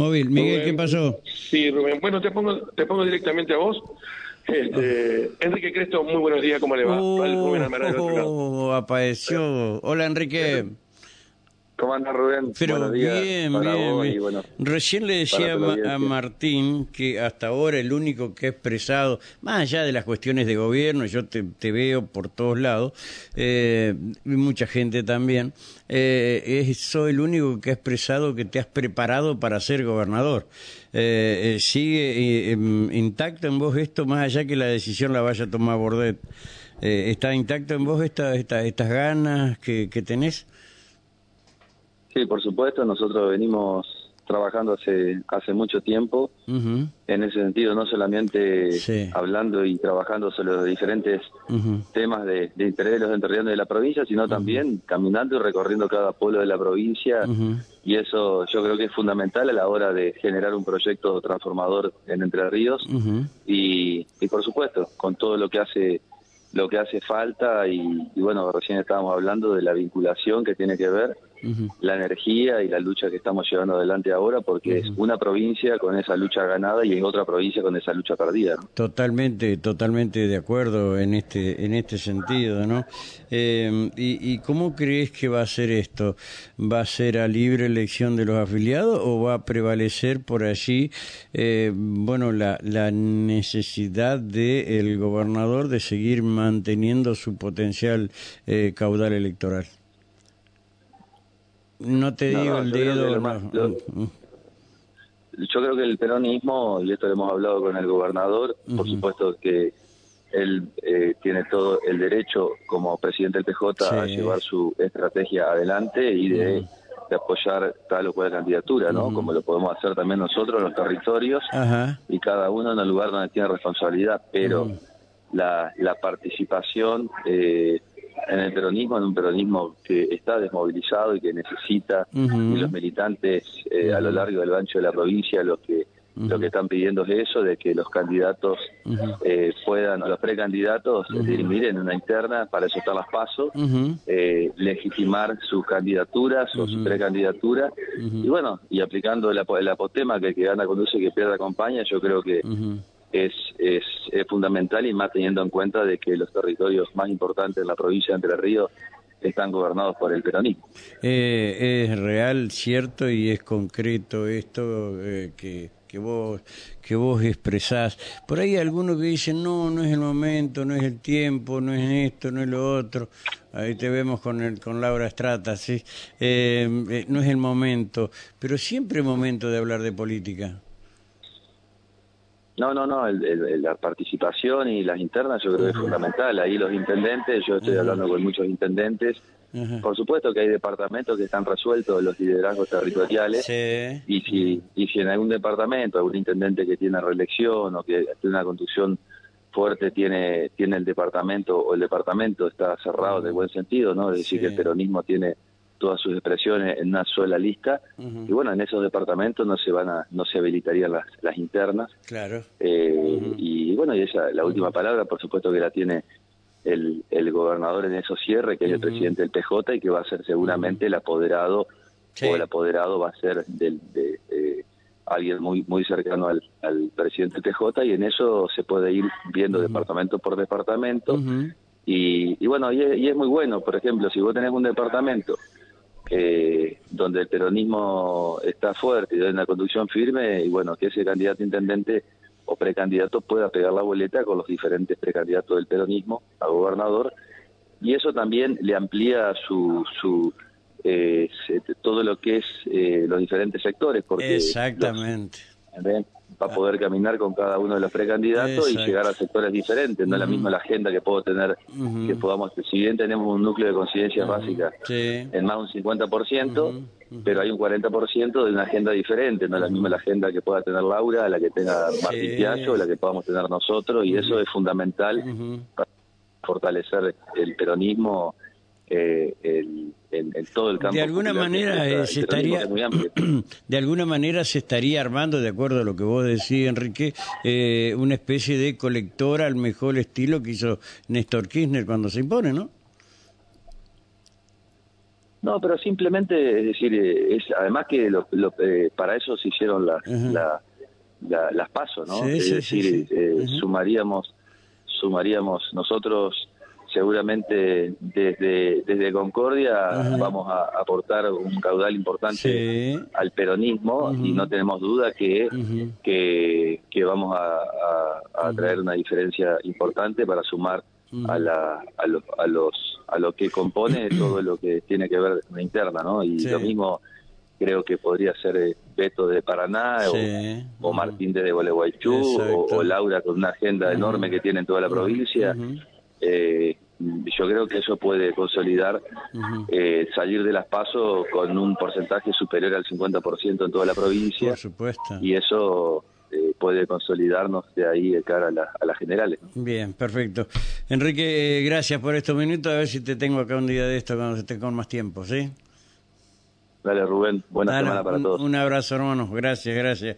Móvil. Miguel, ¿qué pasó? Sí, Rubén. Bueno, te pongo, te pongo directamente a vos. Este, Enrique Cresto, muy buenos días, ¿cómo le va? Rubén otro lado. Oh, apareció. Hola, Enrique. ¿Cómo anda Rubén? Pero bien, bien. bueno, Recién le decía a. Martín que hasta ahora el único que ha expresado, más allá de las cuestiones de gobierno, yo te, te veo por todos lados, eh, y mucha gente también, eh, es, soy el único que ha expresado que te has preparado para ser gobernador. Eh, eh, ¿Sigue em, intacto en vos esto, más allá que la decisión la vaya a tomar Bordet? ¿Está intacto en vos esta, esta, estas ganas que, que tenés? Sí, por supuesto, nosotros venimos trabajando hace hace mucho tiempo. En ese sentido, no solamente Sí. hablando y trabajando sobre los diferentes temas de, de interés de los entrerrianos de la provincia, sino también caminando y recorriendo cada pueblo de la provincia. Y eso yo creo que es fundamental a la hora de generar un proyecto transformador en Entre Ríos. Y, y por supuesto con todo lo que hace lo que hace falta y, y bueno recién estábamos hablando de la vinculación que tiene que ver la energía y la lucha que estamos llevando adelante ahora porque es una provincia con esa lucha ganada y es otra provincia con esa lucha perdida ¿no? Totalmente, totalmente de acuerdo en este, en este sentido, ¿no? Eh, y, ¿Y cómo crees que va a ser esto? ¿Va a ser a libre elección de los afiliados o va a prevalecer por allí, eh, bueno, la, la necesidad del gobernador de seguir manteniendo su potencial eh, caudal electoral? No te No, digo no, el dedo, lo más- lo- yo creo que el peronismo, y esto lo hemos hablado con el gobernador, por supuesto que él eh, tiene todo el derecho como presidente del PJ a llevar su estrategia adelante y de, de apoyar tal o cual candidatura, ¿no? Como lo podemos hacer también nosotros en los territorios Ajá. y cada uno en el lugar donde tiene responsabilidad, pero la, la participación eh, en el peronismo, en un peronismo que está desmovilizado y que necesita, y los militantes eh, a lo largo del ancho de la provincia lo que lo que están pidiendo es eso, de que los candidatos eh, puedan, los precandidatos, dirimir en una interna, para eso están las pasos, eh, legitimar sus candidaturas o su precandidatura. Y bueno y aplicando el, el apotema que el que gana conduce y que pierda acompaña yo creo que. Es, es, fundamental y más teniendo en cuenta de que los territorios más importantes de la provincia de Entre Ríos están gobernados por el peronismo Eh, es real, cierto y es concreto esto eh, que, que vos que vos expresás. Por ahí algunos que dicen no, no es el momento, no es el tiempo, no es esto, no es lo otro. Ahí te vemos con el, con Laura Estrata, sí. Eh, eh, no es el momento, pero siempre es momento de hablar de política. No, no, no, el- el- la participación y las internas yo creo que es fundamental. Ahí los intendentes, yo estoy hablando con muchos intendentes, Ajá. por supuesto que hay departamentos que están resueltos los liderazgos territoriales Sí. y si, y si en algún departamento, algún intendente que tiene reelección o que tiene una conducción fuerte tiene tiene el departamento o el departamento está cerrado de buen sentido, ¿no? Es decir, Sí. que el peronismo tiene todas sus expresiones en una sola lista y bueno, en esos departamentos no se van a no se habilitarían las, las internas. Claro. eh, y bueno, y esa la última palabra, por supuesto que la tiene el, el gobernador en esos cierres, que es el presidente del PJ y que va a ser seguramente el apoderado Sí. o el apoderado va a ser del, de eh, alguien muy muy cercano al, al presidente del PJ y en eso se puede ir viendo departamento por departamento. Y, y bueno, y es, y es muy bueno, por ejemplo, si vos tenés un departamento eh, donde el peronismo está fuerte y donde hay una conducción firme, y bueno, que ese candidato intendente o precandidato pueda pegar la boleta con los diferentes precandidatos del peronismo a gobernador, y eso también le amplía su, su eh, todo lo que es eh, los diferentes sectores, porque Exactamente. Va a poder caminar con cada uno de los precandidatos Exacto. y llegar a sectores diferentes. No es la misma la agenda que puedo tener, que podamos, si bien tenemos un núcleo de conciencias básicas Sí. en más de un 50%, pero hay un 40% de una agenda diferente. No es la misma la agenda que pueda tener Laura, la que tenga Martín Sí. Piaggio, la que podamos tener nosotros, y eso es fundamental para fortalecer el peronismo eh, el- en todo el campo. De alguna manera está- eh, el se estaría, de alguna manera se estaría armando, de acuerdo a lo que vos decís, Enrique, eh, una especie de colectora al mejor estilo que hizo Néstor Kirchner cuando se impone, ¿no? No, pero simplemente, es decir, eh, es además que lo, eh, para eso se hicieron las, las pasos, ¿no? es decir, sumaríamos, sumaríamos nosotros seguramente desde, desde Concordia vamos a aportar un caudal importante al peronismo y no tenemos duda que, que, vamos a, traer una diferencia importante para sumar a, la, a, los, a, los, a lo que compone todo lo que tiene que ver con la interna, ¿no? Y lo mismo creo que podría ser eh, Beto de Paraná o, Martín de Gualeguaychú o, Laura con una agenda enorme que tiene en toda la provincia. Eh, yo creo que eso puede consolidar eh, salir de las pasos con un porcentaje superior al 50% en toda la provincia. Por supuesto. Y eso eh, puede consolidarnos de ahí de cara a, las generales. Bien, perfecto. Enrique, gracias por estos minutos. A ver si te tengo acá un día de esto cuando esté con más tiempo, ¿sí? Dale, Rubén. Buena semana para todos. Un abrazo, hermano. Gracias, gracias.